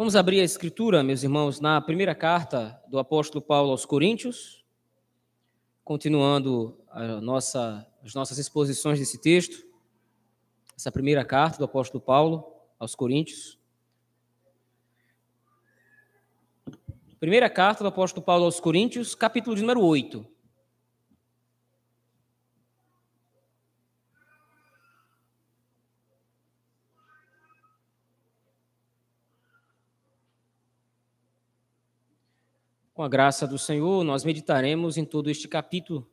Vamos abrir a escritura, meus irmãos, na primeira carta do apóstolo Paulo aos Coríntios, continuando nossa, as nossas exposições desse texto, essa primeira carta do apóstolo Paulo aos Coríntios. Primeira carta do apóstolo Paulo aos Coríntios, capítulo de número 8. Com a graça do Senhor, nós meditaremos em todo este capítulo.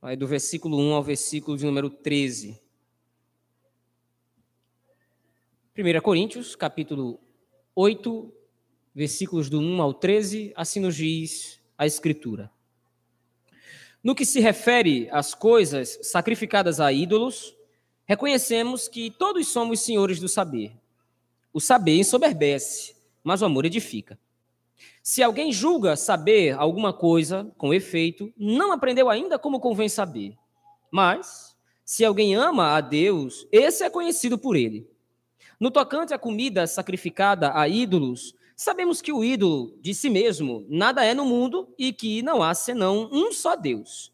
Vai do versículo 1 ao versículo de número 13. 1 Coríntios, capítulo 8, versículos do 1 ao 13, assim nos diz a Escritura. No que se refere às coisas sacrificadas a ídolos, reconhecemos que todos somos senhores do saber. O saber ensoberbece, mas o amor edifica. Se alguém julga saber alguma coisa com efeito, não aprendeu ainda como convém saber. Mas, se alguém ama a Deus, esse é conhecido por ele. No tocante à comida sacrificada a ídolos, sabemos que o ídolo de si mesmo nada é no mundo e que não há senão um só Deus.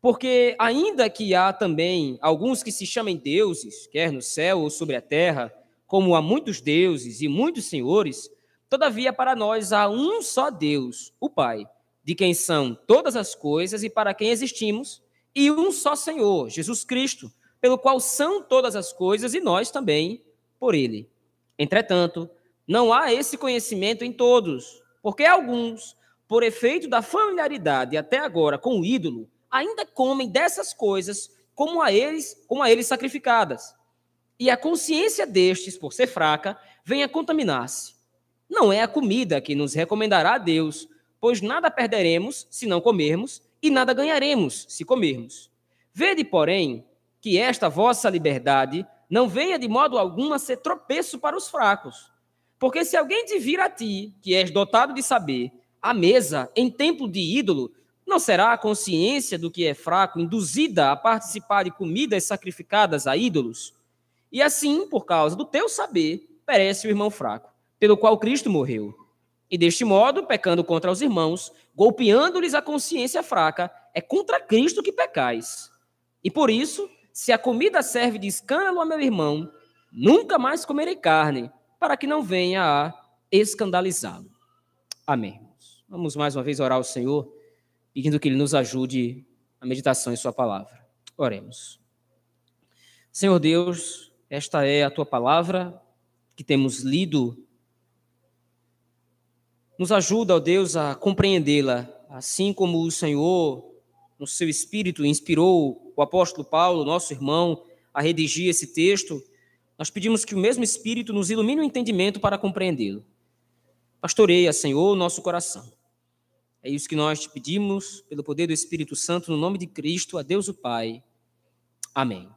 Porque, ainda que há também alguns que se chamem deuses, quer no céu ou sobre a terra, como há muitos deuses e muitos senhores, Todavia, para nós há um só Deus, o Pai, de quem são todas as coisas e para quem existimos, e um só Senhor, Jesus Cristo, pelo qual são todas as coisas e nós também por ele. Entretanto, não há esse conhecimento em todos, porque alguns, por efeito da familiaridade até agora com o ídolo, ainda comem dessas coisas como a eles, como a eles sacrificadas. E a consciência destes, por ser fraca, vem a contaminar-se. Não é a comida que nos recomendará a Deus, pois nada perderemos se não comermos, e nada ganharemos se comermos. Vede, porém, que esta vossa liberdade não venha de modo algum a ser tropeço para os fracos. Porque se alguém te vir a ti, que és dotado de saber, a mesa em templo de ídolo, não será a consciência do que é fraco induzida a participar de comidas sacrificadas a ídolos? E assim, por causa do teu saber, perece o irmão fraco pelo qual Cristo morreu. E deste modo, pecando contra os irmãos, golpeando-lhes a consciência fraca, é contra Cristo que pecais. E por isso, se a comida serve de escândalo a meu irmão, nunca mais comerei carne, para que não venha a escandalizá-lo. Amém. Vamos mais uma vez orar ao Senhor, pedindo que Ele nos ajude a meditação em Sua palavra. Oremos. Senhor Deus, esta é a Tua palavra que temos lido nos ajuda, ó Deus, a compreendê-la, assim como o Senhor, no seu espírito, inspirou o apóstolo Paulo, nosso irmão, a redigir esse texto. Nós pedimos que o mesmo espírito nos ilumine o entendimento para compreendê-lo. Pastoreia, Senhor, o nosso coração. É isso que nós te pedimos, pelo poder do Espírito Santo, no nome de Cristo, a Deus o Pai. Amém.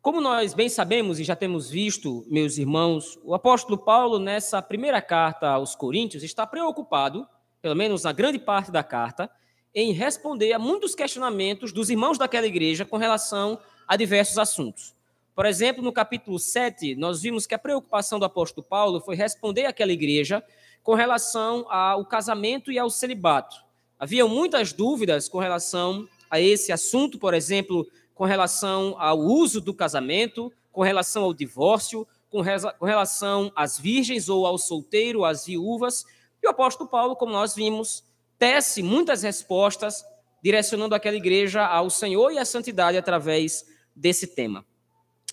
Como nós bem sabemos e já temos visto, meus irmãos, o apóstolo Paulo, nessa primeira carta aos Coríntios, está preocupado, pelo menos na grande parte da carta, em responder a muitos questionamentos dos irmãos daquela igreja com relação a diversos assuntos. Por exemplo, no capítulo 7, nós vimos que a preocupação do apóstolo Paulo foi responder àquela igreja com relação ao casamento e ao celibato. Havia muitas dúvidas com relação a esse assunto, por exemplo, com relação ao uso do casamento, com relação ao divórcio, com, com relação às virgens ou ao solteiro, às viúvas. E o apóstolo Paulo, como nós vimos, tece muitas respostas, direcionando aquela igreja ao Senhor e à santidade através desse tema.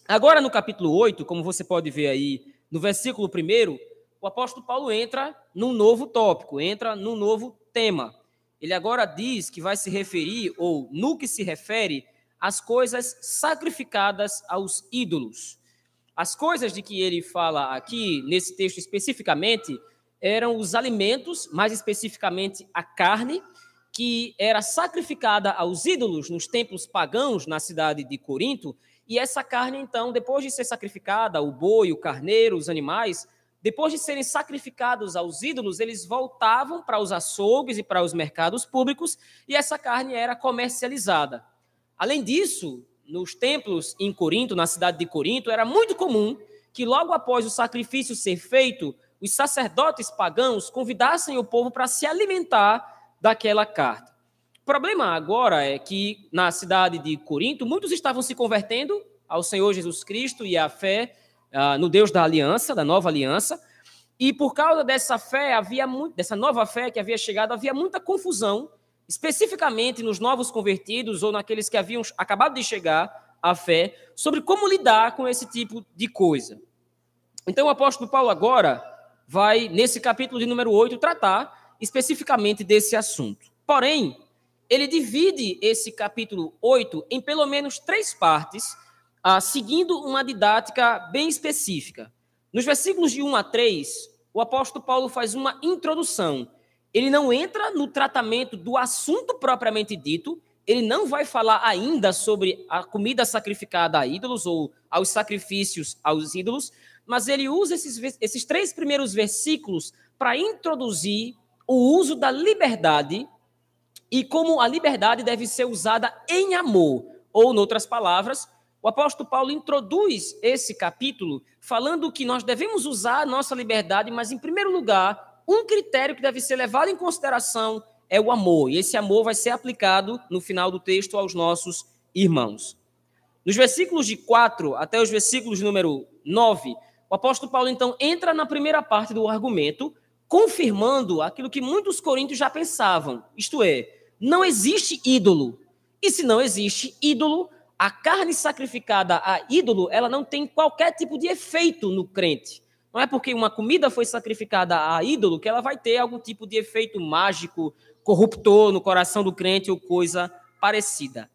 Agora, no capítulo 8, como você pode ver aí no versículo 1, o apóstolo Paulo entra num novo tópico, entra num novo tema. Ele agora diz que vai se referir, ou no que se refere, as coisas sacrificadas aos ídolos. As coisas de que ele fala aqui, nesse texto especificamente, eram os alimentos, mais especificamente a carne, que era sacrificada aos ídolos nos templos pagãos na cidade de Corinto, e essa carne, então, depois de ser sacrificada, o boi, o carneiro, os animais, depois de serem sacrificados aos ídolos, eles voltavam para os açougues e para os mercados públicos, e essa carne era comercializada. Além disso, nos templos em Corinto, na cidade de Corinto, era muito comum que logo após o sacrifício ser feito, os sacerdotes pagãos convidassem o povo para se alimentar daquela carta. O problema agora é que na cidade de Corinto, muitos estavam se convertendo ao Senhor Jesus Cristo e à fé uh, no Deus da aliança, da nova aliança, e por causa dessa fé, havia dessa nova fé que havia chegado, havia muita confusão, especificamente nos novos convertidos ou naqueles que haviam acabado de chegar à fé, sobre como lidar com esse tipo de coisa. Então o apóstolo Paulo agora vai, nesse capítulo de número 8, tratar especificamente desse assunto. Porém, ele divide esse capítulo 8 em pelo menos três partes, ah, seguindo uma didática bem específica. Nos versículos de 1 a 3, o apóstolo Paulo faz uma introdução. Ele não entra no tratamento do assunto propriamente dito, ele não vai falar ainda sobre a comida sacrificada a ídolos ou aos sacrifícios aos ídolos, mas ele usa esses, esses três primeiros versículos para introduzir o uso da liberdade e como a liberdade deve ser usada em amor, ou, em outras palavras, o apóstolo Paulo introduz esse capítulo falando que nós devemos usar a nossa liberdade, mas, em primeiro lugar, um critério que deve ser levado em consideração é o amor. E esse amor vai ser aplicado no final do texto aos nossos irmãos. Nos versículos de 4 até os versículos número 9, o apóstolo Paulo então entra na primeira parte do argumento, confirmando aquilo que muitos coríntios já pensavam, isto é, não existe ídolo. E se não existe ídolo, a carne sacrificada a ídolo, ela não tem qualquer tipo de efeito no crente. Não é porque uma comida foi sacrificada a ídolo que ela vai ter algum tipo de efeito mágico, corruptor no coração do crente ou coisa parecida.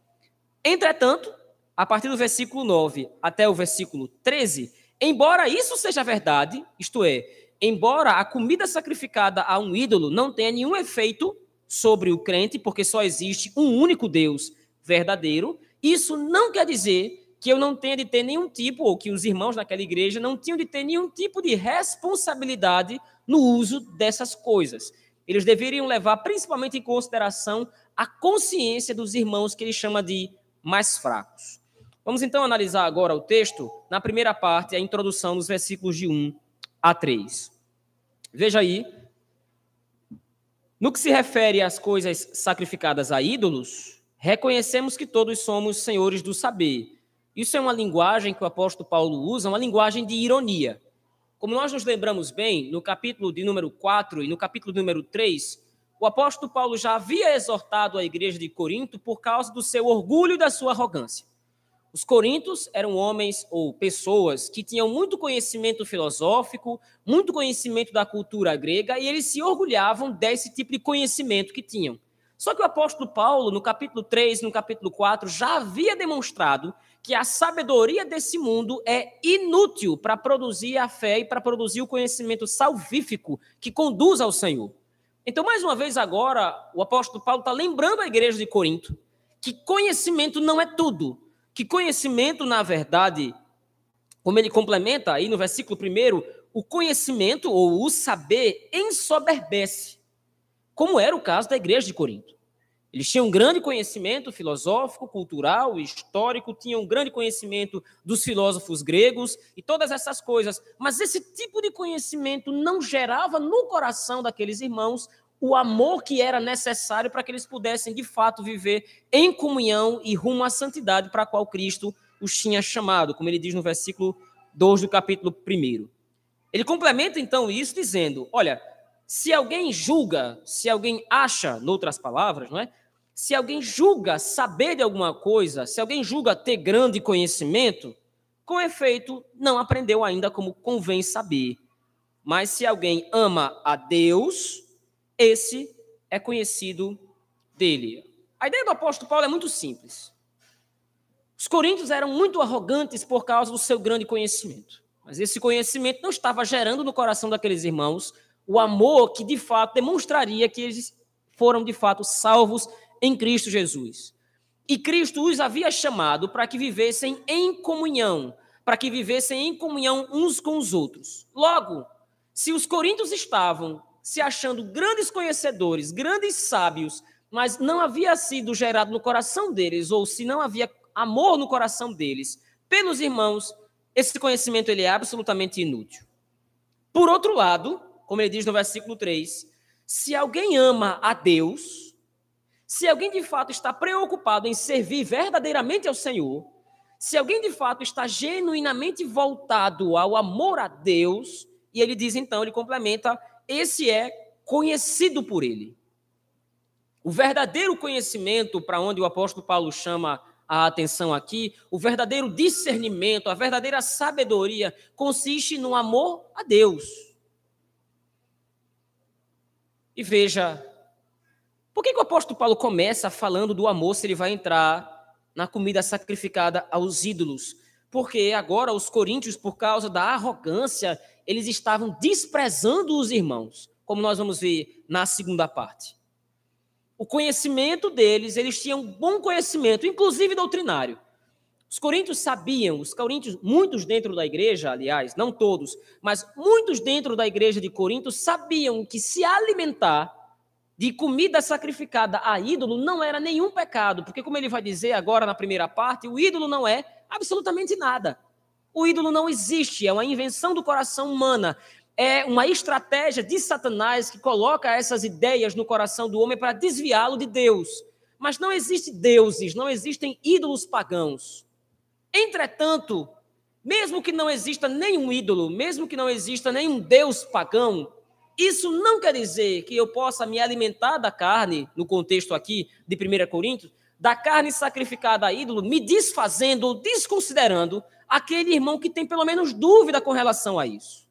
Entretanto, a partir do versículo 9 até o versículo 13, embora isso seja verdade, isto é, embora a comida sacrificada a um ídolo não tenha nenhum efeito sobre o crente, porque só existe um único Deus verdadeiro, isso não quer dizer que eu não tenha de ter nenhum tipo, ou que os irmãos naquela igreja não tinham de ter nenhum tipo de responsabilidade no uso dessas coisas. Eles deveriam levar principalmente em consideração a consciência dos irmãos que ele chama de mais fracos. Vamos então analisar agora o texto, na primeira parte, a introdução nos versículos de 1 a 3. Veja aí. No que se refere às coisas sacrificadas a ídolos, reconhecemos que todos somos senhores do saber. Isso é uma linguagem que o apóstolo Paulo usa, uma linguagem de ironia. Como nós nos lembramos bem, no capítulo de número 4 e no capítulo número 3, o apóstolo Paulo já havia exortado a igreja de Corinto por causa do seu orgulho e da sua arrogância. Os corintos eram homens ou pessoas que tinham muito conhecimento filosófico, muito conhecimento da cultura grega, e eles se orgulhavam desse tipo de conhecimento que tinham. Só que o apóstolo Paulo, no capítulo 3, no capítulo 4, já havia demonstrado que a sabedoria desse mundo é inútil para produzir a fé e para produzir o conhecimento salvífico que conduz ao Senhor. Então, mais uma vez, agora, o apóstolo Paulo está lembrando a igreja de Corinto que conhecimento não é tudo, que conhecimento, na verdade, como ele complementa aí no versículo 1, o conhecimento ou o saber ensoberbece como era o caso da igreja de Corinto. Eles tinham um grande conhecimento filosófico, cultural, histórico, tinham um grande conhecimento dos filósofos gregos e todas essas coisas, mas esse tipo de conhecimento não gerava no coração daqueles irmãos o amor que era necessário para que eles pudessem, de fato, viver em comunhão e rumo à santidade para a qual Cristo os tinha chamado, como ele diz no versículo 2 do capítulo 1. Ele complementa então isso dizendo: Olha, se alguém julga, se alguém acha, noutras palavras, não é? Se alguém julga saber de alguma coisa, se alguém julga ter grande conhecimento, com efeito, não aprendeu ainda como convém saber. Mas se alguém ama a Deus, esse é conhecido dele. A ideia do apóstolo Paulo é muito simples. Os coríntios eram muito arrogantes por causa do seu grande conhecimento. Mas esse conhecimento não estava gerando no coração daqueles irmãos o amor que de fato demonstraria que eles foram de fato salvos em Cristo Jesus. E Cristo os havia chamado para que vivessem em comunhão, para que vivessem em comunhão uns com os outros. Logo, se os coríntios estavam se achando grandes conhecedores, grandes sábios, mas não havia sido gerado no coração deles, ou se não havia amor no coração deles, pelos irmãos, esse conhecimento ele é absolutamente inútil. Por outro lado, como ele diz no versículo 3, se alguém ama a Deus, se alguém de fato está preocupado em servir verdadeiramente ao Senhor, se alguém de fato está genuinamente voltado ao amor a Deus, e ele diz então, ele complementa, esse é conhecido por ele. O verdadeiro conhecimento, para onde o apóstolo Paulo chama a atenção aqui, o verdadeiro discernimento, a verdadeira sabedoria consiste no amor a Deus. E veja, por que, que o apóstolo Paulo começa falando do amor se ele vai entrar na comida sacrificada aos ídolos? Porque agora os coríntios, por causa da arrogância, eles estavam desprezando os irmãos, como nós vamos ver na segunda parte o conhecimento deles, eles tinham bom conhecimento, inclusive doutrinário. Os coríntios sabiam, os coríntios, muitos dentro da igreja, aliás, não todos, mas muitos dentro da igreja de Corinto sabiam que se alimentar de comida sacrificada a ídolo não era nenhum pecado, porque, como ele vai dizer agora na primeira parte, o ídolo não é absolutamente nada. O ídolo não existe, é uma invenção do coração humana é uma estratégia de Satanás que coloca essas ideias no coração do homem para desviá-lo de Deus. Mas não existem deuses, não existem ídolos pagãos. Entretanto, mesmo que não exista nenhum ídolo, mesmo que não exista nenhum deus pagão, isso não quer dizer que eu possa me alimentar da carne, no contexto aqui de 1 Coríntios, da carne sacrificada a ídolo, me desfazendo ou desconsiderando aquele irmão que tem pelo menos dúvida com relação a isso.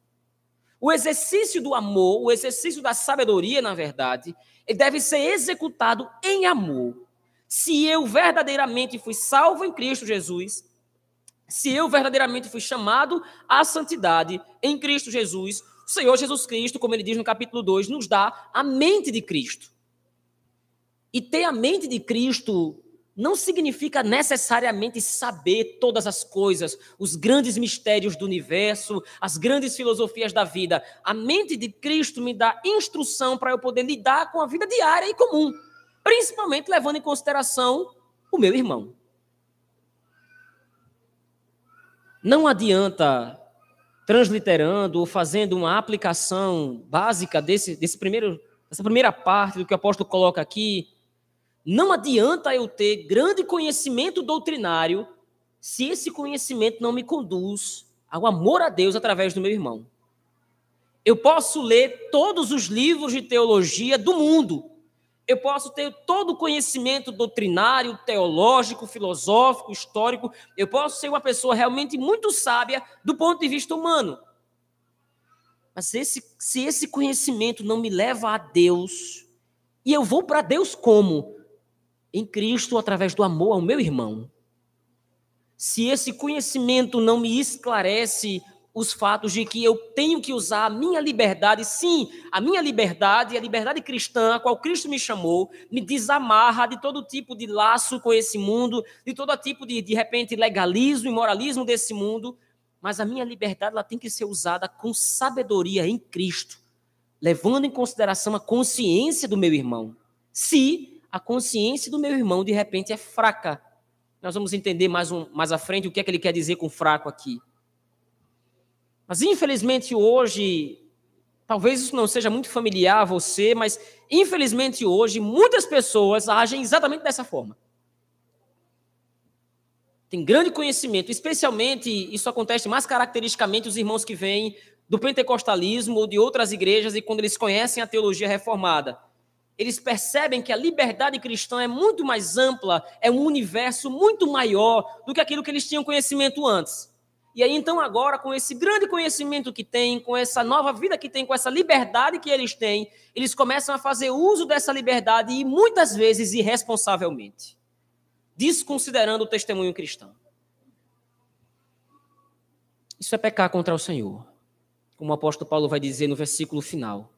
O exercício do amor, o exercício da sabedoria, na verdade, deve ser executado em amor. Se eu verdadeiramente fui salvo em Cristo Jesus, se eu verdadeiramente fui chamado à santidade em Cristo Jesus, o Senhor Jesus Cristo, como ele diz no capítulo 2, nos dá a mente de Cristo. E ter a mente de Cristo não significa necessariamente saber todas as coisas, os grandes mistérios do universo, as grandes filosofias da vida. A mente de Cristo me dá instrução para eu poder lidar com a vida diária e comum, principalmente levando em consideração o meu irmão. Não adianta transliterando ou fazendo uma aplicação básica desse, desse primeiro, dessa primeira parte do que o apóstolo coloca aqui, não adianta eu ter grande conhecimento doutrinário se esse conhecimento não me conduz ao amor a Deus através do meu irmão. Eu posso ler todos os livros de teologia do mundo. Eu posso ter todo o conhecimento doutrinário, teológico, filosófico, histórico. Eu posso ser uma pessoa realmente muito sábia do ponto de vista humano. Mas esse, se esse conhecimento não me leva a Deus, e eu vou para Deus como? em Cristo através do amor ao meu irmão. Se esse conhecimento não me esclarece os fatos de que eu tenho que usar a minha liberdade, sim, a minha liberdade, a liberdade cristã, a qual Cristo me chamou, me desamarra de todo tipo de laço com esse mundo, de todo tipo de, de repente, legalismo e moralismo desse mundo, mas a minha liberdade ela tem que ser usada com sabedoria em Cristo, levando em consideração a consciência do meu irmão. Se a consciência do meu irmão de repente é fraca. Nós vamos entender mais, um, mais à frente o que é que ele quer dizer com fraco aqui. Mas infelizmente hoje, talvez isso não seja muito familiar a você, mas infelizmente hoje muitas pessoas agem exatamente dessa forma. Tem grande conhecimento, especialmente isso acontece mais caracteristicamente os irmãos que vêm do pentecostalismo ou de outras igrejas e quando eles conhecem a teologia reformada eles percebem que a liberdade cristã é muito mais ampla, é um universo muito maior do que aquilo que eles tinham conhecimento antes. E aí, então, agora, com esse grande conhecimento que têm, com essa nova vida que têm, com essa liberdade que eles têm, eles começam a fazer uso dessa liberdade e muitas vezes irresponsavelmente, desconsiderando o testemunho cristão. Isso é pecar contra o Senhor, como o apóstolo Paulo vai dizer no versículo final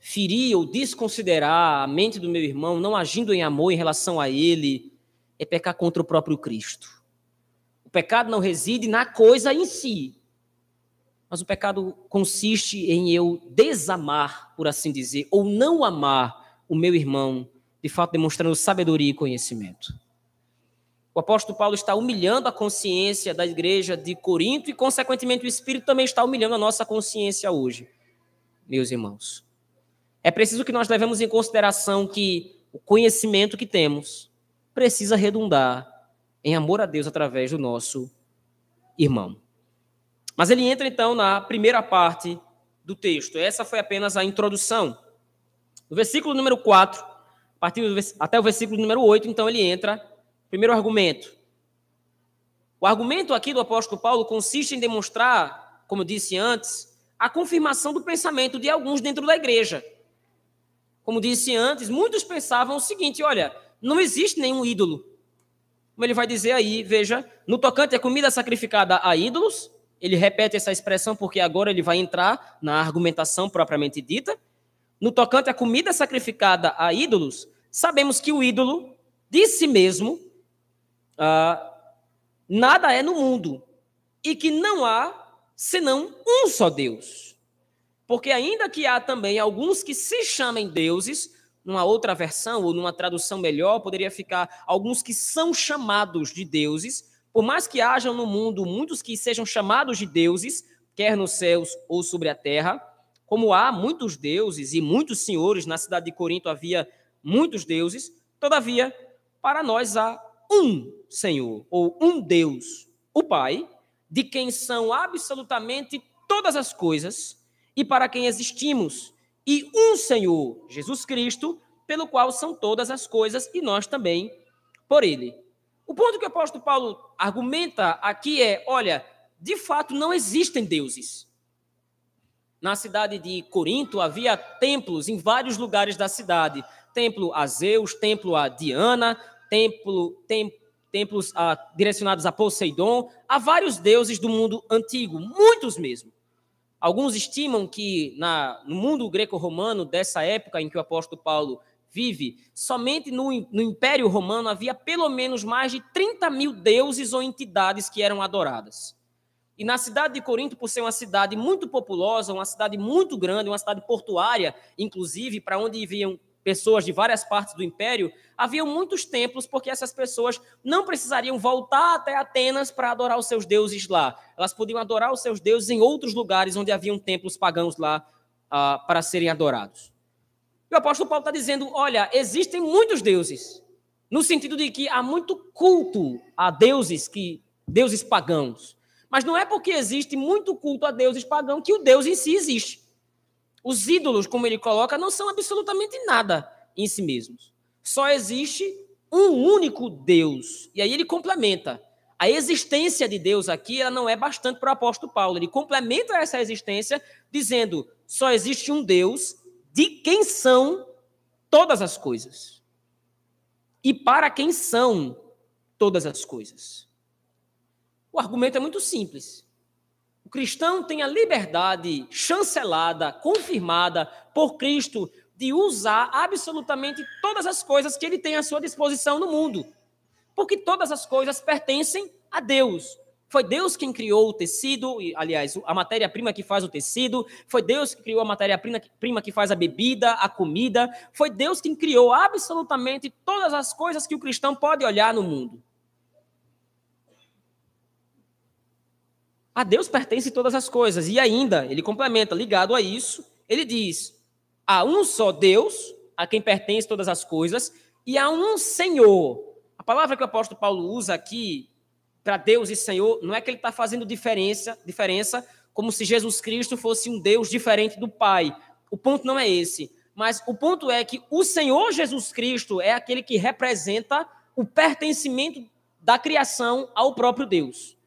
ferir ou desconsiderar a mente do meu irmão, não agindo em amor em relação a ele, é pecar contra o próprio Cristo. O pecado não reside na coisa em si, mas o pecado consiste em eu desamar, por assim dizer, ou não amar o meu irmão, de fato demonstrando sabedoria e conhecimento. O apóstolo Paulo está humilhando a consciência da igreja de Corinto e, consequentemente, o Espírito também está humilhando a nossa consciência hoje, meus irmãos. É preciso que nós levemos em consideração que o conhecimento que temos precisa redundar em amor a Deus através do nosso irmão. Mas ele entra então na primeira parte do texto. Essa foi apenas a introdução. No versículo número 4, a partir do, até o versículo número 8, então ele entra Primeiro argumento. O argumento aqui do apóstolo Paulo consiste em demonstrar, como disse antes, a confirmação do pensamento de alguns dentro da igreja. Como disse antes, muitos pensavam o seguinte: olha, não existe nenhum ídolo. Como ele vai dizer aí, veja, no tocante à comida sacrificada a ídolos, ele repete essa expressão porque agora ele vai entrar na argumentação propriamente dita. No tocante à comida sacrificada a ídolos, sabemos que o ídolo, de si mesmo, ah, nada é no mundo e que não há senão um só Deus. Porque ainda que há também alguns que se chamem deuses, numa outra versão ou numa tradução melhor, poderia ficar alguns que são chamados de deuses, por mais que hajam no mundo muitos que sejam chamados de deuses, quer nos céus ou sobre a terra, como há muitos deuses e muitos senhores, na cidade de Corinto havia muitos deuses, todavia, para nós há um Senhor, ou um Deus, o Pai, de quem são absolutamente todas as coisas e para quem existimos, e um Senhor, Jesus Cristo, pelo qual são todas as coisas e nós também por ele. O ponto que o apóstolo Paulo argumenta aqui é: olha, de fato não existem deuses. Na cidade de Corinto havia templos em vários lugares da cidade: templo a Zeus, templo a Diana, templo, tem, templos ah, direcionados a Poseidon, há vários deuses do mundo antigo, muitos mesmo. Alguns estimam que na, no mundo greco-romano, dessa época em que o apóstolo Paulo vive, somente no, no Império Romano havia pelo menos mais de 30 mil deuses ou entidades que eram adoradas. E na cidade de Corinto, por ser uma cidade muito populosa, uma cidade muito grande, uma cidade portuária, inclusive, para onde vinham pessoas de várias partes do império, haviam muitos templos, porque essas pessoas não precisariam voltar até Atenas para adorar os seus deuses lá. Elas podiam adorar os seus deuses em outros lugares onde haviam templos pagãos lá uh, para serem adorados. E o apóstolo Paulo está dizendo: olha, existem muitos deuses, no sentido de que há muito culto a deuses que deuses pagãos. Mas não é porque existe muito culto a deuses pagãos que o Deus em si existe. Os ídolos, como ele coloca, não são absolutamente nada em si mesmos. Só existe um único Deus. E aí ele complementa. A existência de Deus aqui ela não é bastante para o apóstolo Paulo. Ele complementa essa existência dizendo: só existe um Deus de quem são todas as coisas. E para quem são todas as coisas. O argumento é muito simples. O cristão tem a liberdade chancelada, confirmada por Cristo, de usar absolutamente todas as coisas que ele tem à sua disposição no mundo. Porque todas as coisas pertencem a Deus. Foi Deus quem criou o tecido, aliás, a matéria-prima que faz o tecido, foi Deus que criou a matéria-prima que faz a bebida, a comida, foi Deus quem criou absolutamente todas as coisas que o cristão pode olhar no mundo. A Deus pertence todas as coisas. E ainda, ele complementa, ligado a isso, ele diz: há um só Deus, a quem pertence todas as coisas, e há um Senhor. A palavra que o apóstolo Paulo usa aqui para Deus e Senhor, não é que ele está fazendo diferença, diferença como se Jesus Cristo fosse um Deus diferente do Pai. O ponto não é esse. Mas o ponto é que o Senhor Jesus Cristo é aquele que representa o pertencimento da criação ao próprio Deus.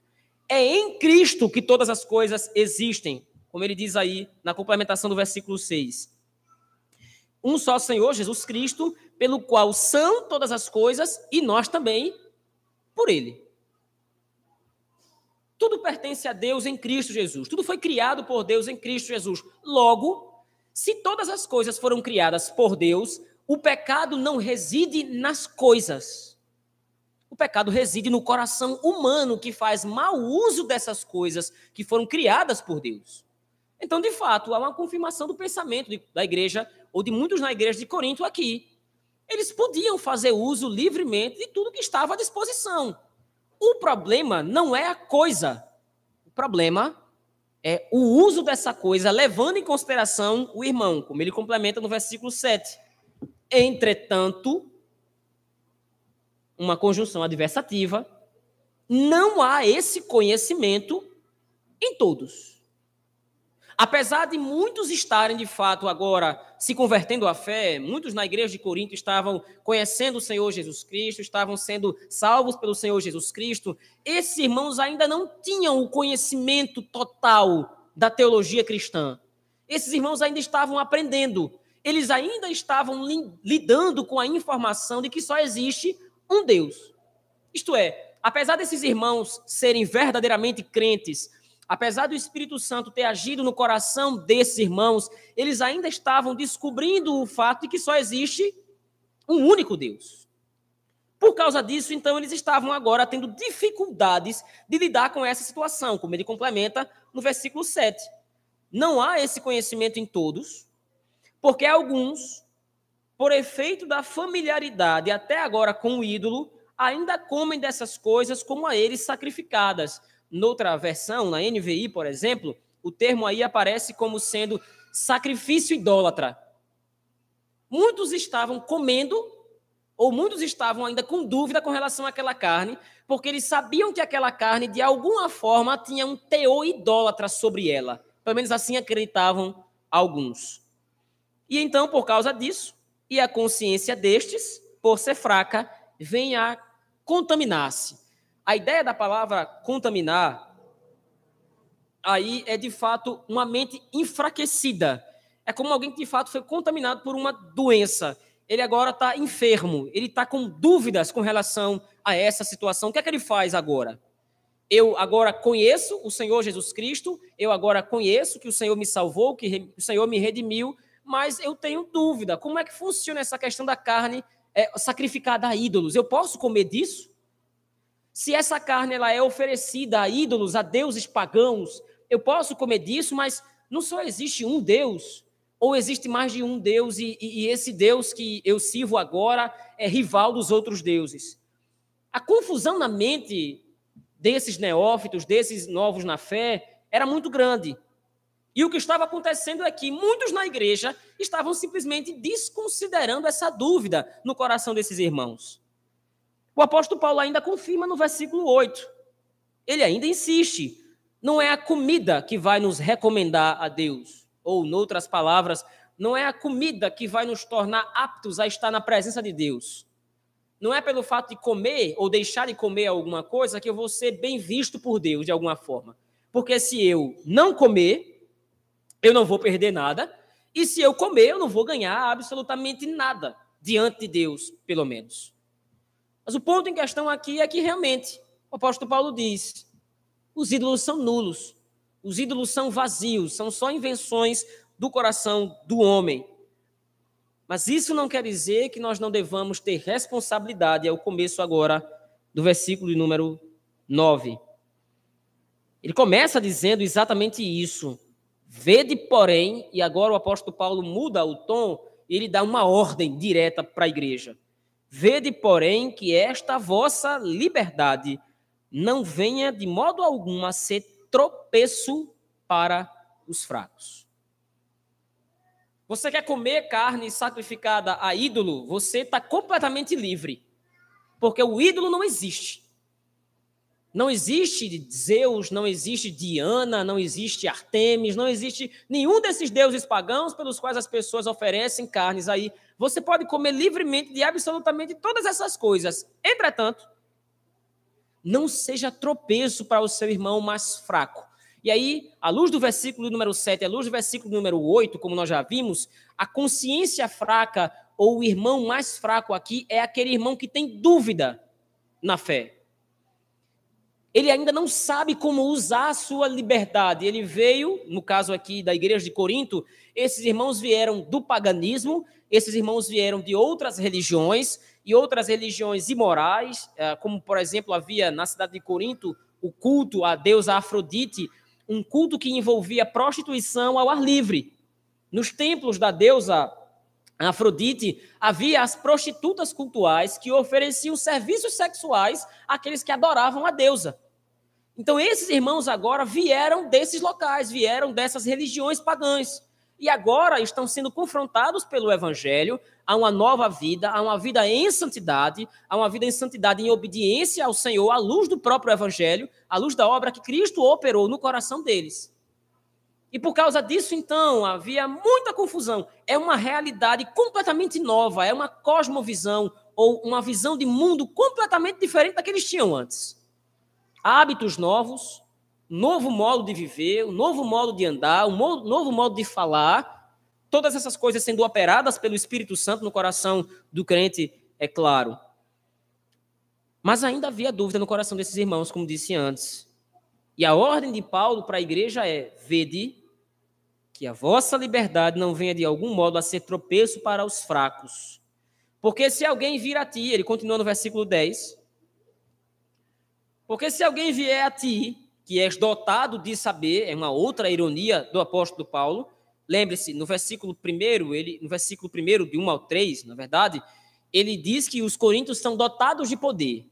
É em Cristo que todas as coisas existem, como ele diz aí na complementação do versículo 6. Um só Senhor, Jesus Cristo, pelo qual são todas as coisas e nós também por ele. Tudo pertence a Deus em Cristo Jesus. Tudo foi criado por Deus em Cristo Jesus. Logo, se todas as coisas foram criadas por Deus, o pecado não reside nas coisas o pecado reside no coração humano que faz mau uso dessas coisas que foram criadas por Deus. Então, de fato, há uma confirmação do pensamento da igreja, ou de muitos na igreja de Corinto aqui. eles podiam fazer uso livremente de tudo que estava à disposição. O problema não é a coisa. O problema é o uso dessa coisa, levando em consideração o irmão, como ele complementa no versículo 7. Entretanto, uma conjunção adversativa, não há esse conhecimento em todos. Apesar de muitos estarem, de fato, agora se convertendo à fé, muitos na igreja de Corinto estavam conhecendo o Senhor Jesus Cristo, estavam sendo salvos pelo Senhor Jesus Cristo, esses irmãos ainda não tinham o conhecimento total da teologia cristã. Esses irmãos ainda estavam aprendendo, eles ainda estavam lidando com a informação de que só existe um Deus. Isto é, apesar desses irmãos serem verdadeiramente crentes, apesar do Espírito Santo ter agido no coração desses irmãos, eles ainda estavam descobrindo o fato de que só existe um único Deus. Por causa disso, então, eles estavam agora tendo dificuldades de lidar com essa situação, como ele complementa no versículo 7. Não há esse conhecimento em todos, porque alguns, por efeito da familiaridade até agora com o ídolo, ainda comem dessas coisas como a eles sacrificadas, noutra versão, na NVI, por exemplo, o termo aí aparece como sendo sacrifício idólatra. Muitos estavam comendo, ou muitos estavam ainda com dúvida com relação àquela carne, porque eles sabiam que aquela carne, de alguma forma, tinha um teor idólatra sobre ela. Pelo menos assim acreditavam alguns. E então, por causa disso, e a consciência destes, por ser fraca, vem a contaminar-se. A ideia da palavra contaminar aí é de fato uma mente enfraquecida. É como alguém que de fato foi contaminado por uma doença. Ele agora está enfermo, ele está com dúvidas com relação a essa situação. O que é que ele faz agora? Eu agora conheço o Senhor Jesus Cristo, eu agora conheço que o Senhor me salvou, que o Senhor me redimiu, mas eu tenho dúvida. Como é que funciona essa questão da carne é, sacrificada a ídolos? Eu posso comer disso? Se essa carne ela é oferecida a ídolos, a deuses pagãos, eu posso comer disso, mas não só existe um Deus, ou existe mais de um Deus, e, e, esse Deus que eu sirvo agora é rival dos outros deuses. A confusão na mente desses neófitos, desses novos na fé, era muito grande. E o que estava acontecendo é que muitos na igreja estavam simplesmente desconsiderando essa dúvida no coração desses irmãos. O apóstolo Paulo ainda confirma no versículo 8. Ele ainda insiste. Não é a comida que vai nos recomendar a Deus. Ou, em outras palavras, não é a comida que vai nos tornar aptos a estar na presença de Deus. Não é pelo fato de comer ou deixar de comer alguma coisa que eu vou ser bem visto por Deus de alguma forma. Porque se eu não comer, eu não vou perder nada. E se eu comer, eu não vou ganhar absolutamente nada diante de Deus, pelo menos. Mas o ponto em questão aqui é que realmente o apóstolo Paulo diz: os ídolos são nulos, os ídolos são vazios, são só invenções do coração do homem. Mas isso não quer dizer que nós não devamos ter responsabilidade, é o começo agora do versículo número 9. Ele começa dizendo exatamente isso. Vede, porém, e agora o apóstolo Paulo muda o tom, ele dá uma ordem direta para a igreja. Vede, porém, que esta vossa liberdade não venha de modo algum a ser tropeço para os fracos. Você quer comer carne sacrificada a ídolo? Você está completamente livre. Porque o ídolo não existe. Não existe Zeus, não existe Diana, não existe Artemis, não existe nenhum desses deuses pagãos pelos quais as pessoas oferecem carnes aí. Você pode comer livremente de absolutamente todas essas coisas. Entretanto, não seja tropeço para o seu irmão mais fraco. E aí, à luz do versículo número 7, à luz do versículo número 8, como nós já vimos, a consciência fraca ou o irmão mais fraco aqui é aquele irmão que tem dúvida na fé ele ainda não sabe como usar a sua liberdade. Ele veio, no caso aqui da igreja de Corinto, esses irmãos vieram do paganismo, esses irmãos vieram de outras religiões e outras religiões imorais, eh, como por exemplo havia na cidade de Corinto o culto à deusa Afrodite, um culto que envolvia prostituição ao ar livre. Nos templos da deusa Afrodite, havia as prostitutas cultuais que ofereciam serviços sexuais àqueles que adoravam a deusa. Então, esses irmãos agora vieram desses locais, vieram dessas religiões pagãs. E agora estão sendo confrontados pelo Evangelho a uma nova vida, a uma vida em santidade, a uma vida em santidade em obediência ao Senhor, à luz do próprio Evangelho, à luz da obra que Cristo operou no coração deles. E por causa disso, então, havia muita confusão. É uma realidade completamente nova, é uma cosmovisão ou uma visão de mundo completamente diferente da que eles tinham antes hábitos novos, novo modo de viver, um novo modo de andar, um novo modo de falar, todas essas coisas sendo operadas pelo Espírito Santo no coração do crente, é claro. Mas ainda havia dúvida no coração desses irmãos, como disse antes. E a ordem de Paulo para a igreja é: vede que a vossa liberdade não venha de algum modo a ser tropeço para os fracos. Porque se alguém vir a ti, ele continua no versículo 10, porque se alguém vier a ti, que és dotado de saber, é uma outra ironia do apóstolo Paulo, lembre-se, no versículo 1, ele, no versículo 1, de 1 ao 3, na verdade, ele diz que os coríntios são dotados de poder.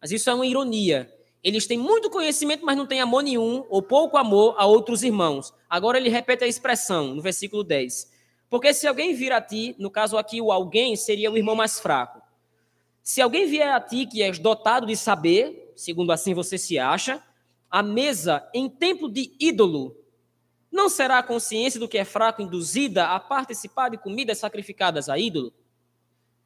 Mas isso é uma ironia. Eles têm muito conhecimento, mas não têm amor nenhum, ou pouco amor a outros irmãos. Agora ele repete a expressão, no versículo 10. Porque se alguém vir a ti, no caso aqui, o alguém seria o irmão mais fraco. Se alguém vier a ti que és dotado de saber, segundo assim você se acha, a mesa em templo de ídolo, não será a consciência do que é fraco induzida a participar de comidas sacrificadas a ídolo?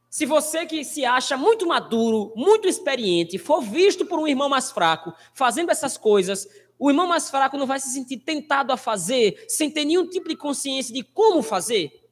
Se você que se acha muito maduro, muito experiente, for visto por um irmão mais fraco fazendo essas coisas, o irmão mais fraco não vai se sentir tentado a fazer sem ter nenhum tipo de consciência de como fazer?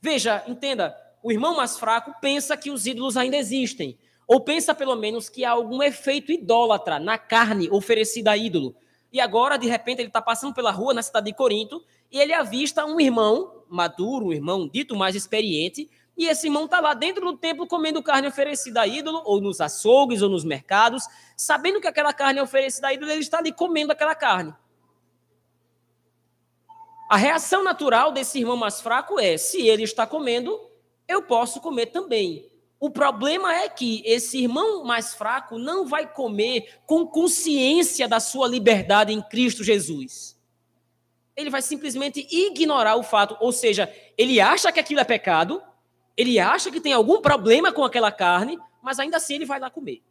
Veja, entenda, o irmão mais fraco pensa que os ídolos ainda existem. Ou pensa pelo menos que há algum efeito idólatra na carne oferecida a ídolo. E agora, de repente, ele está passando pela rua na cidade de Corinto e ele avista um irmão maduro, um irmão dito mais experiente, e esse irmão está lá dentro do templo comendo carne oferecida a ídolo, ou nos açougues, ou nos mercados, sabendo que aquela carne é oferecida a ídolo, ele está ali comendo aquela carne. A reação natural desse irmão mais fraco é: se ele está comendo, eu posso comer também. O problema é que esse irmão mais fraco não vai comer com consciência da sua liberdade em Cristo Jesus. Ele vai simplesmente ignorar o fato, ou seja, ele acha que aquilo é pecado, ele acha que tem algum problema com aquela carne, mas ainda assim ele vai lá comer.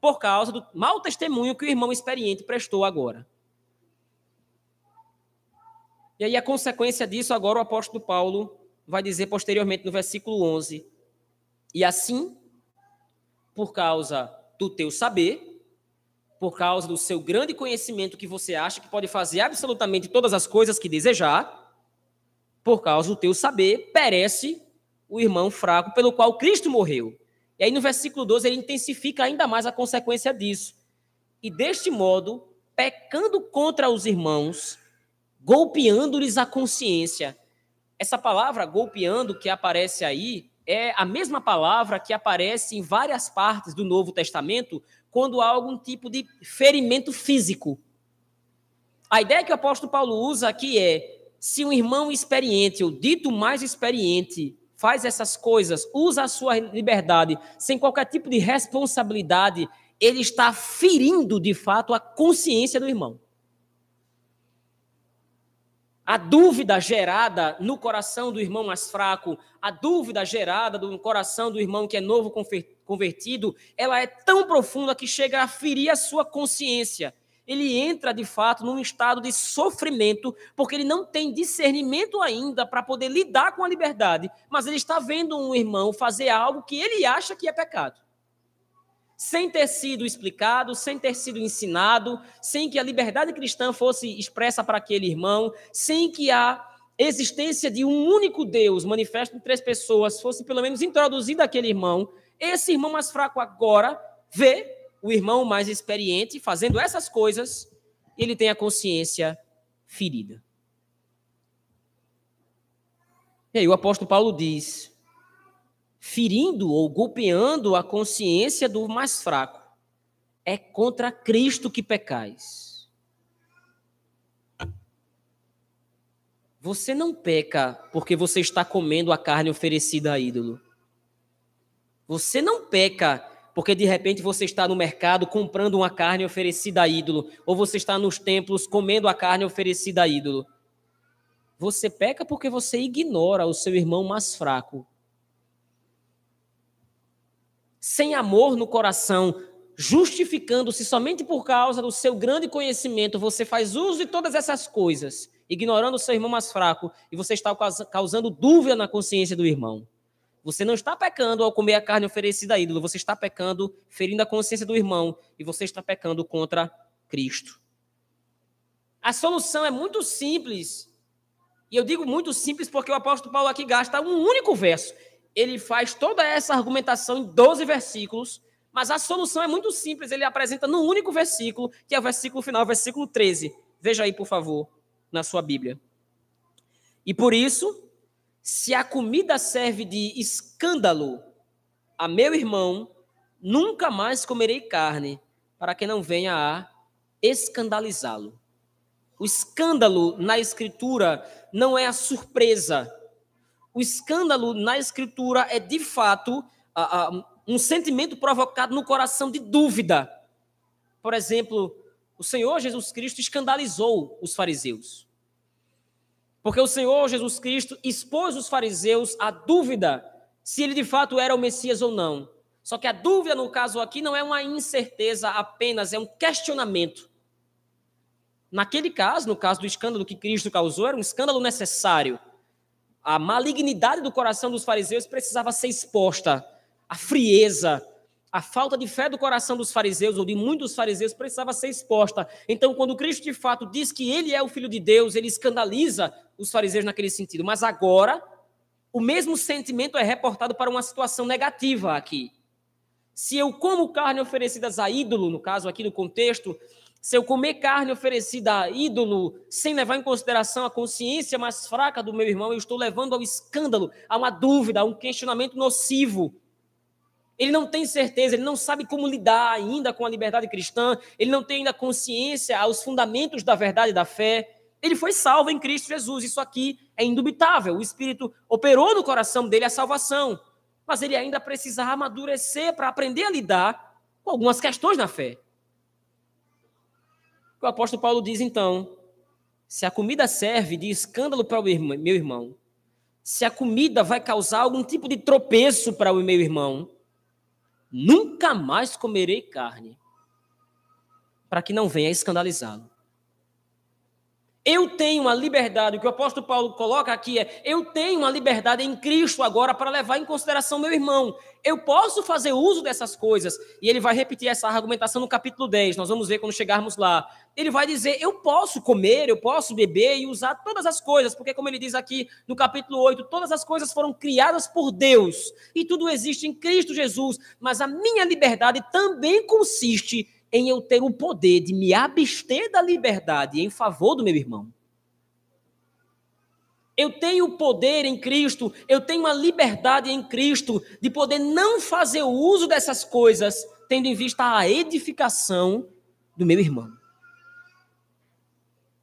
Por causa do mau testemunho que o irmão experiente prestou agora. E aí a consequência disso, agora o apóstolo Paulo vai dizer posteriormente no versículo 11, e assim, por causa do teu saber, por causa do seu grande conhecimento que você acha que pode fazer absolutamente todas as coisas que desejar, por causa do teu saber, perece o irmão fraco pelo qual Cristo morreu. E aí no versículo 12 ele intensifica ainda mais a consequência disso. E deste modo, pecando contra os irmãos, golpeando-lhes a consciência. Essa palavra golpeando que aparece aí é a mesma palavra que aparece em várias partes do Novo Testamento quando há algum tipo de ferimento físico. A ideia que o apóstolo Paulo usa aqui é: se um irmão experiente, ou dito mais experiente, faz essas coisas, usa a sua liberdade sem qualquer tipo de responsabilidade, ele está ferindo de fato a consciência do irmão a dúvida gerada no coração do irmão mais fraco, a dúvida gerada no coração do irmão que é novo convertido, ela é tão profunda que chega a ferir a sua consciência. Ele entra de fato num estado de sofrimento, porque ele não tem discernimento ainda para poder lidar com a liberdade, mas ele está vendo um irmão fazer algo que ele acha que é pecado sem ter sido explicado, sem ter sido ensinado, sem que a liberdade cristã fosse expressa para aquele irmão, sem que a existência de um único Deus manifesto em três pessoas fosse pelo menos introduzida àquele irmão, esse irmão mais fraco agora vê o irmão mais experiente fazendo essas coisas, ele tem a consciência ferida. E aí o apóstolo Paulo diz: ferindo ou golpeando a consciência do mais fraco. É contra Cristo que pecais. Você não peca porque você está comendo a carne oferecida a ídolo. Você não peca porque de repente você está no mercado comprando uma carne oferecida a ídolo, ou você está nos templos comendo a carne oferecida a ídolo. Você peca porque você ignora o seu irmão mais fraco. Sem amor no coração, justificando-se somente por causa do seu grande conhecimento, você faz uso de todas essas coisas, ignorando o seu irmão mais fraco, e você está causando dúvida na consciência do irmão. Você não está pecando ao comer a carne oferecida a ídolo, você está pecando, ferindo a consciência do irmão, e você está pecando contra Cristo. A solução é muito simples, e eu digo muito simples porque o apóstolo Paulo aqui gasta um único verso. Ele faz toda essa argumentação em 12 versículos, mas a solução é muito simples, ele apresenta num único versículo, que é o versículo final, versículo 13. Veja aí, por favor, na sua Bíblia. E por isso, se a comida serve de escândalo a meu irmão, nunca mais comerei carne, para que não venha a escandalizá-lo. O escândalo na Escritura não é a surpresa. O escândalo na Escritura é, de fato, um sentimento provocado no coração de dúvida. Por exemplo, o Senhor Jesus Cristo escandalizou os fariseus. Porque o Senhor Jesus Cristo expôs os fariseus à dúvida se ele de fato era o Messias ou não. Só que a dúvida, no caso aqui, não é uma incerteza apenas, é um questionamento. Naquele caso, no caso do escândalo que Cristo causou, era um escândalo necessário. A malignidade do coração dos fariseus precisava ser exposta. A frieza, a falta de fé do coração dos fariseus, ou de muitos fariseus, precisava ser exposta. Então, quando Cristo de fato diz que ele é o Filho de Deus, ele escandaliza os fariseus naquele sentido. Mas agora, o mesmo sentimento é reportado para uma situação negativa aqui. Se eu como carne oferecidas a ídolo, no caso aqui no contexto, se eu comer carne oferecida a ídolo, sem levar em consideração a consciência mais fraca do meu irmão, eu estou levando ao escândalo, a uma dúvida, a um questionamento nocivo ele não tem certeza, ele não sabe como lidar ainda com a liberdade cristã, ele não tem ainda consciência aos fundamentos da verdade e da fé. Ele foi salvo em Cristo Jesus, isso aqui é indubitável. O Espírito operou no coração dele a salvação, mas ele ainda precisa amadurecer para aprender a lidar com algumas questões na fé. O apóstolo Paulo diz então: se a comida serve de escândalo para o meu irmão, se a comida vai causar algum tipo de tropeço para o meu irmão, nunca mais comerei carne, para que não venha escandalizá-lo. Eu tenho uma liberdade, o que o apóstolo Paulo coloca aqui é: eu tenho uma liberdade em Cristo agora para levar em consideração meu irmão. Eu posso fazer uso dessas coisas. E ele vai repetir essa argumentação no capítulo 10, nós vamos ver quando chegarmos lá. Ele vai dizer: eu posso comer, eu posso beber e usar todas as coisas, porque, como ele diz aqui no capítulo 8, todas as coisas foram criadas por Deus e tudo existe em Cristo Jesus, mas a minha liberdade também consiste em eu ter o poder de me abster da liberdade em favor do meu irmão. Eu tenho poder em Cristo, eu tenho a liberdade em Cristo de poder não fazer uso dessas coisas, tendo em vista a edificação do meu irmão.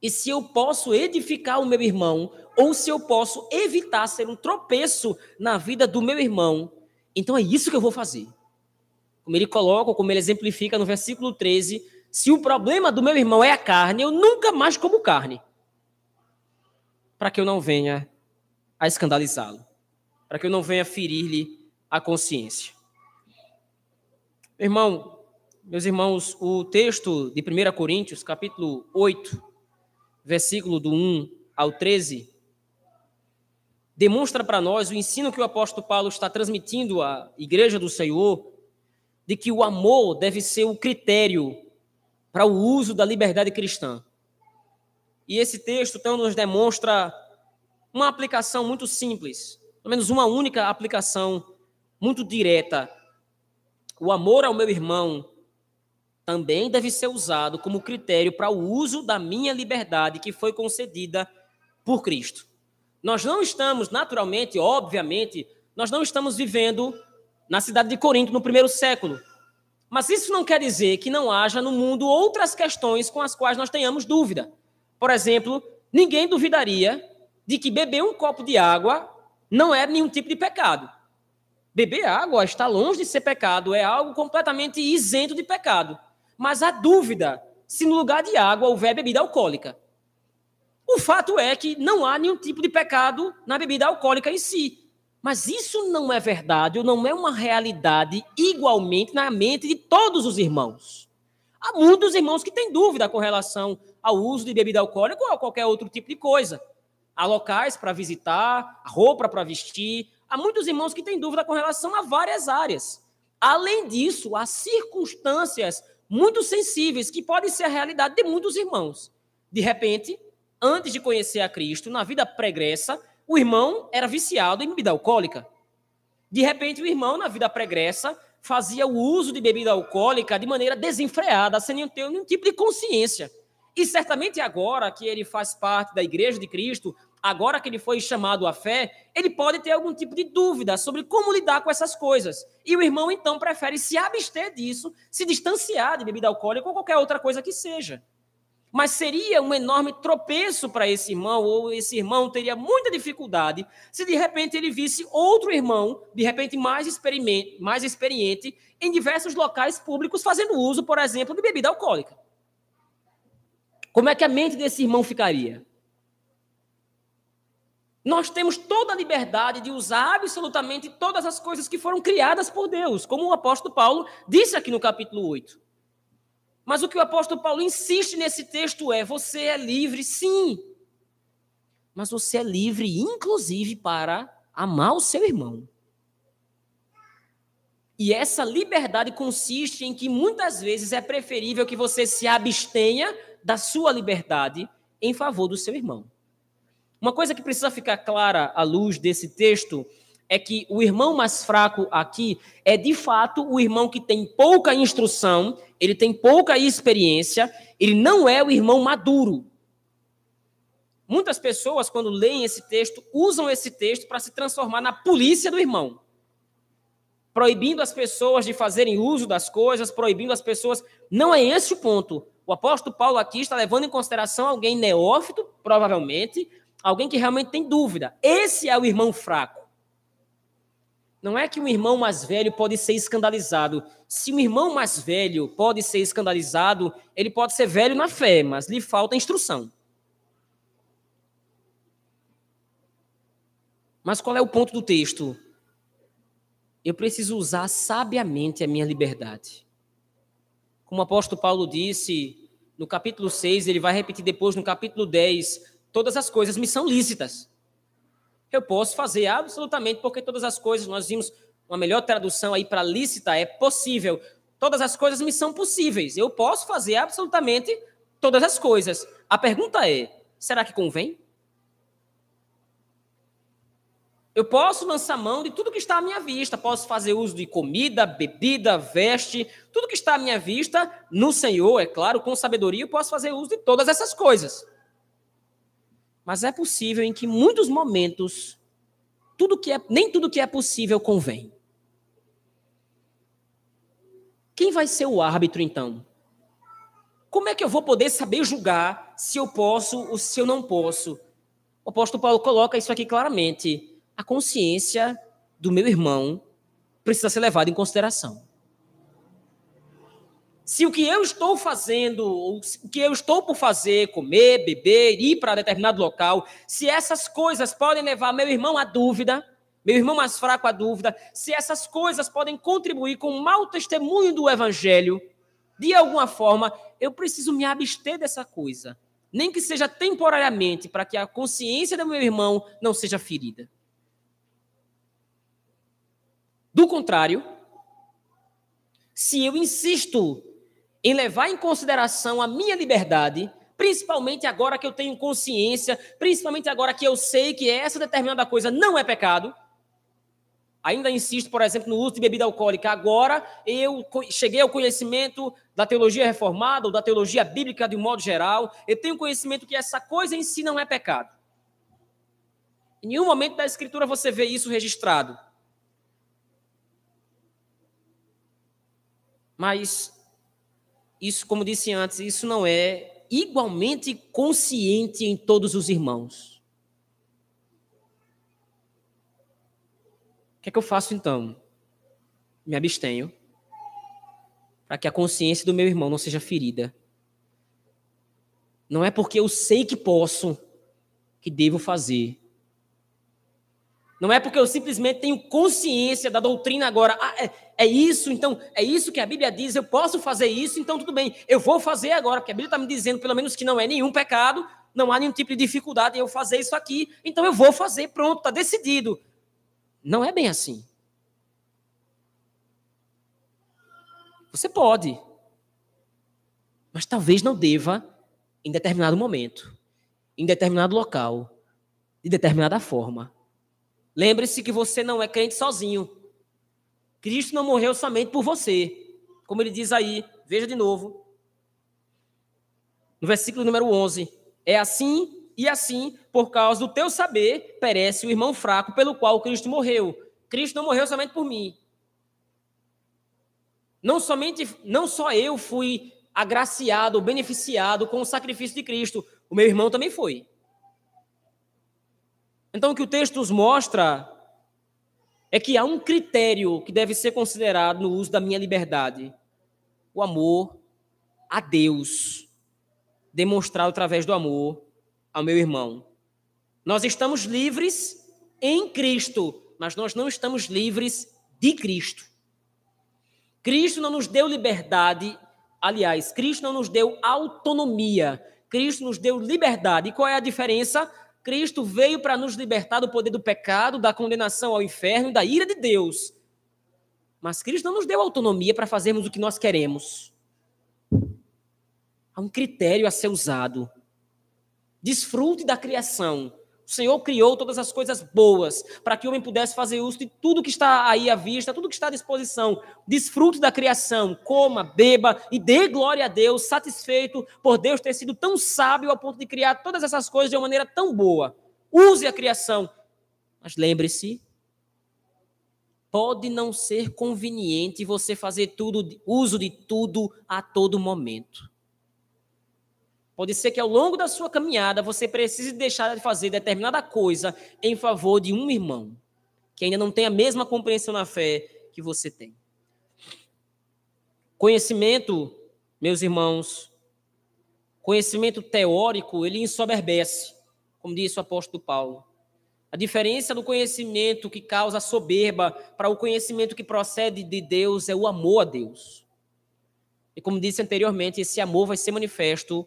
E se eu posso edificar o meu irmão, ou se eu posso evitar ser um tropeço na vida do meu irmão, então é isso que eu vou fazer como ele coloca, como ele exemplifica no versículo 13, se o problema do meu irmão é a carne, eu nunca mais como carne. Para que eu não venha a escandalizá-lo. Para que eu não venha ferir-lhe a consciência. Irmão, meus irmãos, o texto de 1 Coríntios, capítulo 8, versículo do 1 ao 13, demonstra para nós o ensino que o apóstolo Paulo está transmitindo à igreja do Senhor de que o amor deve ser o critério para o uso da liberdade cristã. E esse texto então nos demonstra uma aplicação muito simples, pelo menos uma única aplicação muito direta. O amor ao meu irmão também deve ser usado como critério para o uso da minha liberdade que foi concedida por Cristo. Nós não estamos, naturalmente, obviamente, nós não estamos vivendo na cidade de Corinto no primeiro século. Mas isso não quer dizer que não haja no mundo outras questões com as quais nós tenhamos dúvida. Por exemplo, ninguém duvidaria de que beber um copo de água não é nenhum tipo de pecado. Beber água está longe de ser pecado, é algo completamente isento de pecado. Mas a dúvida se no lugar de água houver bebida alcoólica. O fato é que não há nenhum tipo de pecado na bebida alcoólica em si. Mas isso não é verdade, ou não é uma realidade igualmente na mente de todos os irmãos. Há muitos irmãos que têm dúvida com relação ao uso de bebida alcoólica ou a qualquer outro tipo de coisa. Há locais para visitar, roupa para vestir. Há muitos irmãos que têm dúvida com relação a várias áreas. Além disso, há circunstâncias muito sensíveis que podem ser a realidade de muitos irmãos. De repente, antes de conhecer a Cristo, na vida pregressa, o irmão era viciado em bebida alcoólica. De repente, o irmão, na vida pregressa, fazia o uso de bebida alcoólica de maneira desenfreada, sem ter nenhum tipo de consciência. E certamente agora que ele faz parte da Igreja de Cristo, agora que ele foi chamado à fé, ele pode ter algum tipo de dúvida sobre como lidar com essas coisas. E o irmão então prefere se abster disso, se distanciar de bebida alcoólica ou qualquer outra coisa que seja. Mas seria um enorme tropeço para esse irmão, ou esse irmão teria muita dificuldade se de repente ele visse outro irmão, de repente mais experiente, mais experiente em diversos locais públicos, fazendo uso, por exemplo, de bebida alcoólica. Como é que a mente desse irmão ficaria? Nós temos toda a liberdade de usar absolutamente todas as coisas que foram criadas por Deus, como o apóstolo Paulo disse aqui no capítulo 8. Mas o que o apóstolo Paulo insiste nesse texto é: você é livre, sim. Mas você é livre, inclusive, para amar o seu irmão. E essa liberdade consiste em que muitas vezes é preferível que você se abstenha da sua liberdade em favor do seu irmão. Uma coisa que precisa ficar clara à luz desse texto é que o irmão mais fraco aqui é de fato o irmão que tem pouca instrução, ele tem pouca experiência, ele não é o irmão maduro. Muitas pessoas, quando leem esse texto, usam esse texto para se transformar na polícia do irmão, proibindo as pessoas de fazerem uso das coisas, proibindo as pessoas. Não é esse o ponto. O apóstolo Paulo aqui está levando em consideração alguém neófito, provavelmente, alguém que realmente tem dúvida. Esse é o irmão fraco. Não é que um irmão mais velho pode ser escandalizado. Se um irmão mais velho pode ser escandalizado, ele pode ser velho na fé, mas lhe falta instrução. Mas qual é o ponto do texto? Eu preciso usar sabiamente a minha liberdade. Como o apóstolo Paulo disse no capítulo 6, ele vai repetir depois no capítulo 10, todas as coisas me são lícitas. Eu posso fazer absolutamente, porque todas as coisas, nós vimos uma melhor tradução aí para lícita, é possível. Todas as coisas me são possíveis. Eu posso fazer absolutamente todas as coisas. A pergunta é: será que convém? Eu posso lançar mão de tudo que está à minha vista. Posso fazer uso de comida, bebida, veste, tudo que está à minha vista no Senhor, é claro, com sabedoria, eu posso fazer uso de todas essas coisas. Mas é possível em que muitos momentos tudo que é, nem tudo que é possível convém. Quem vai ser o árbitro então? Como é que eu vou poder saber julgar se eu posso ou se eu não posso? O apóstolo Paulo coloca isso aqui claramente. A consciência do meu irmão precisa ser levada em consideração se o que eu estou fazendo, o que eu estou por fazer, comer, beber, ir para determinado local, se essas coisas podem levar meu irmão à dúvida, meu irmão mais fraco à dúvida, se essas coisas podem contribuir com o mau testemunho do evangelho, de alguma forma, eu preciso me abster dessa coisa, nem que seja temporariamente, para que a consciência do meu irmão não seja ferida. Do contrário, se eu insisto em levar em consideração a minha liberdade, principalmente agora que eu tenho consciência, principalmente agora que eu sei que essa determinada coisa não é pecado. Ainda insisto, por exemplo, no uso de bebida alcoólica. Agora eu cheguei ao conhecimento da teologia reformada ou da teologia bíblica de um modo geral. Eu tenho conhecimento que essa coisa em si não é pecado. Em nenhum momento da Escritura você vê isso registrado. Mas isso, como disse antes, isso não é igualmente consciente em todos os irmãos. O que é que eu faço então? Me abstenho para que a consciência do meu irmão não seja ferida. Não é porque eu sei que posso que devo fazer. Não é porque eu simplesmente tenho consciência da doutrina agora. Ah, é, é, isso, então, é isso que a Bíblia diz, eu posso fazer isso, então tudo bem, eu vou fazer agora, porque a Bíblia está me dizendo, pelo menos, que não é nenhum pecado, não há nenhum tipo de dificuldade em eu fazer isso aqui, então eu vou fazer, pronto, está decidido. Não é bem assim. Você pode, mas talvez não deva em determinado momento, em determinado local, de determinada forma. Lembre-se que você não é crente sozinho. Cristo não morreu somente por você. Como ele diz aí, veja de novo. No versículo número 11. É assim e assim, por causa do teu saber, perece o irmão fraco pelo qual Cristo morreu. Cristo não morreu somente por mim. Não somente, não só eu fui agraciado, beneficiado com o sacrifício de Cristo, o meu irmão também foi. Então o que o texto nos mostra é que há um critério que deve ser considerado no uso da minha liberdade: o amor a Deus, demonstrado através do amor ao meu irmão. Nós estamos livres em Cristo, mas nós não estamos livres de Cristo. Cristo não nos deu liberdade, aliás, Cristo não nos deu autonomia, Cristo nos deu liberdade. E qual é a diferença? Cristo veio para nos libertar do poder do pecado, da condenação ao inferno da ira de Deus. Mas Cristo não nos deu autonomia para fazermos o que nós queremos. Há um critério a ser usado. Desfrute da criação. O Senhor criou todas as coisas boas para que o homem pudesse fazer uso de tudo que está aí à vista, tudo que está à disposição. Desfrute da criação, coma, beba e dê glória a Deus, satisfeito por Deus ter sido tão sábio ao ponto de criar todas essas coisas de uma maneira tão boa. Use a criação. Mas lembre-se, pode não ser conveniente você fazer tudo, uso de tudo a todo momento. Pode ser que ao longo da sua caminhada você precise deixar de fazer determinada coisa em favor de um irmão que ainda não tem a mesma compreensão na fé que você tem. Conhecimento, meus irmãos, conhecimento teórico, ele ensoberbece, como disse o apóstolo Paulo. A diferença do conhecimento que causa soberba para o conhecimento que procede de Deus é o amor a Deus. E como disse anteriormente, esse amor vai ser manifesto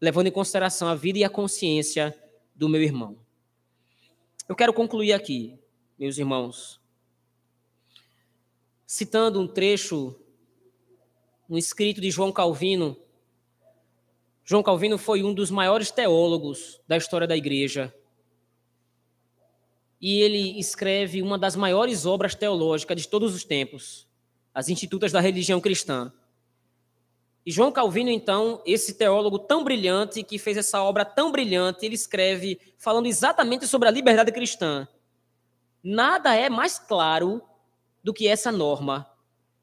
levando em consideração a vida e a consciência do meu irmão. Eu quero concluir aqui, meus irmãos, citando um trecho, um escrito de João Calvino. João Calvino foi um dos maiores teólogos da história da igreja. E ele escreve uma das maiores obras teológicas de todos os tempos, As Institutas da Religião Cristã. E João Calvino, então, esse teólogo tão brilhante, que fez essa obra tão brilhante, ele escreve falando exatamente sobre a liberdade cristã. Nada é mais claro do que essa norma,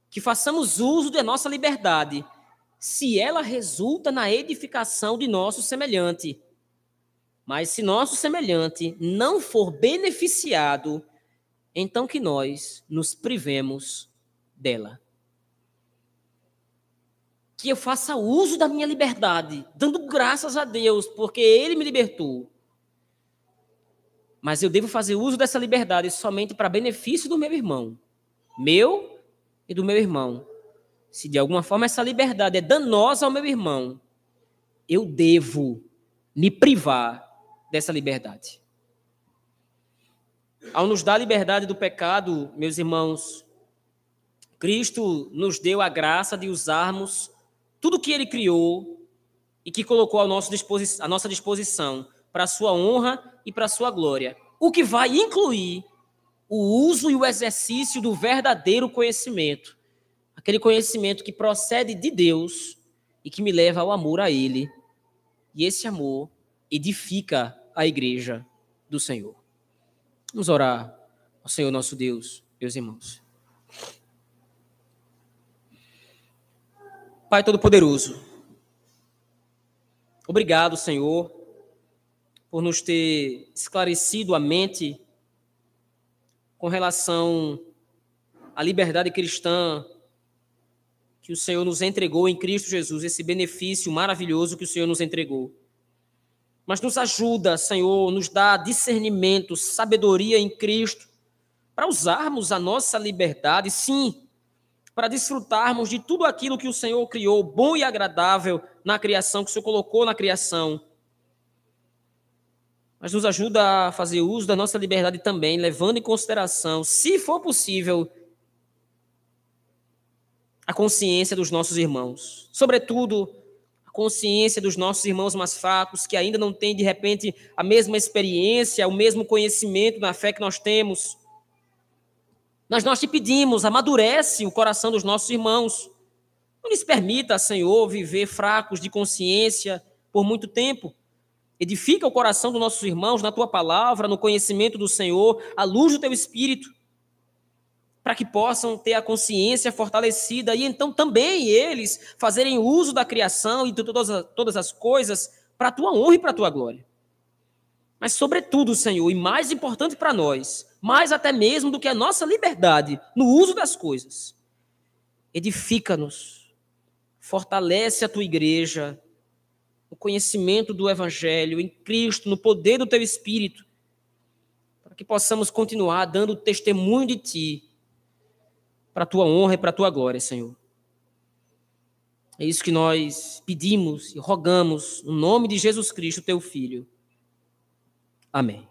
que façamos uso da nossa liberdade, se ela resulta na edificação de nosso semelhante. Mas se nosso semelhante não for beneficiado, então que nós nos privemos dela que eu faça uso da minha liberdade, dando graças a Deus, porque Ele me libertou. Mas eu devo fazer uso dessa liberdade somente para benefício do meu irmão, meu e do meu irmão. Se de alguma forma essa liberdade é danosa ao meu irmão, eu devo me privar dessa liberdade. Ao nos dar liberdade do pecado, meus irmãos, Cristo nos deu a graça de usarmos tudo que ele criou e que colocou à nossa, nossa disposição para sua honra e para sua glória. O que vai incluir o uso e o exercício do verdadeiro conhecimento. Aquele conhecimento que procede de Deus e que me leva ao amor a Ele. E esse amor edifica a igreja do Senhor. Vamos orar ao Senhor nosso Deus, meus irmãos. Pai Todo-Poderoso, obrigado, Senhor, por nos ter esclarecido a mente com relação à liberdade cristã que o Senhor nos entregou em Cristo Jesus, esse benefício maravilhoso que o Senhor nos entregou. Mas nos ajuda, Senhor, nos dá discernimento, sabedoria em Cristo, para usarmos a nossa liberdade, sim, para desfrutarmos de tudo aquilo que o Senhor criou, bom e agradável na criação, que o Senhor colocou na criação. Mas nos ajuda a fazer uso da nossa liberdade também, levando em consideração, se for possível, a consciência dos nossos irmãos. Sobretudo, a consciência dos nossos irmãos mais fracos, que ainda não têm, de repente, a mesma experiência, o mesmo conhecimento na fé que nós temos. Mas nós te pedimos, amadurece o coração dos nossos irmãos. Não lhes permita, Senhor, viver fracos de consciência por muito tempo. Edifica o coração dos nossos irmãos na tua palavra, no conhecimento do Senhor, à luz do teu espírito para que possam ter a consciência fortalecida e então também eles fazerem uso da criação e de todas, todas as coisas para a tua honra e para a tua glória. Mas, sobretudo, Senhor, e mais importante para nós, mais até mesmo do que a nossa liberdade no uso das coisas, edifica-nos, fortalece a tua igreja, o conhecimento do Evangelho em Cristo, no poder do teu Espírito, para que possamos continuar dando testemunho de Ti para a tua honra e para a tua glória, Senhor. É isso que nós pedimos e rogamos no nome de Jesus Cristo, teu Filho. Amém.